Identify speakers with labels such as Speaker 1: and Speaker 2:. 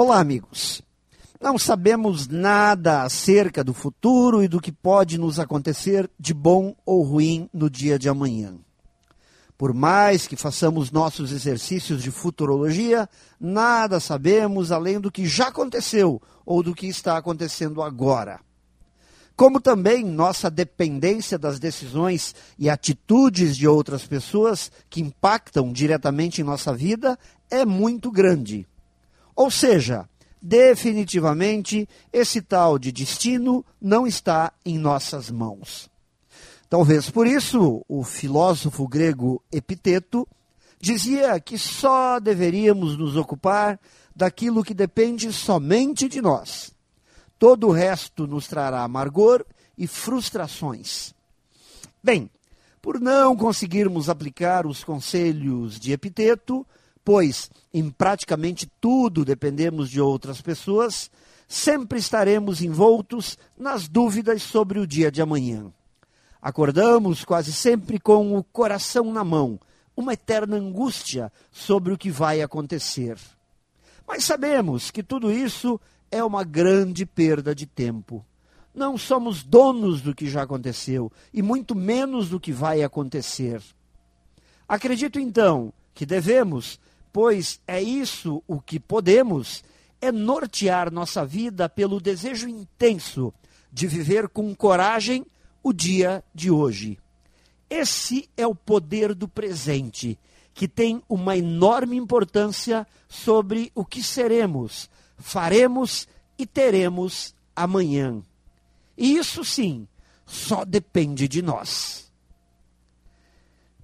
Speaker 1: Olá, amigos. Não sabemos nada acerca do futuro e do que pode nos acontecer de bom ou ruim no dia de amanhã. Por mais que façamos nossos exercícios de futurologia, nada sabemos além do que já aconteceu ou do que está acontecendo agora. Como também nossa dependência das decisões e atitudes de outras pessoas que impactam diretamente em nossa vida é muito grande. Ou seja, definitivamente esse tal de destino não está em nossas mãos. Talvez por isso o filósofo grego Epiteto dizia que só deveríamos nos ocupar daquilo que depende somente de nós. Todo o resto nos trará amargor e frustrações. Bem, por não conseguirmos aplicar os conselhos de Epiteto, pois em praticamente tudo dependemos de outras pessoas, sempre estaremos envoltos nas dúvidas sobre o dia de amanhã. Acordamos quase sempre com o coração na mão, uma eterna angústia sobre o que vai acontecer. Mas sabemos que tudo isso é uma grande perda de tempo. Não somos donos do que já aconteceu e muito menos do que vai acontecer. Acredito então que devemos pois é isso o que podemos, é nortear nossa vida pelo desejo intenso de viver com coragem o dia de hoje. Esse é o poder do presente, que tem uma enorme importância sobre o que seremos, faremos e teremos amanhã. E isso sim, só depende de nós.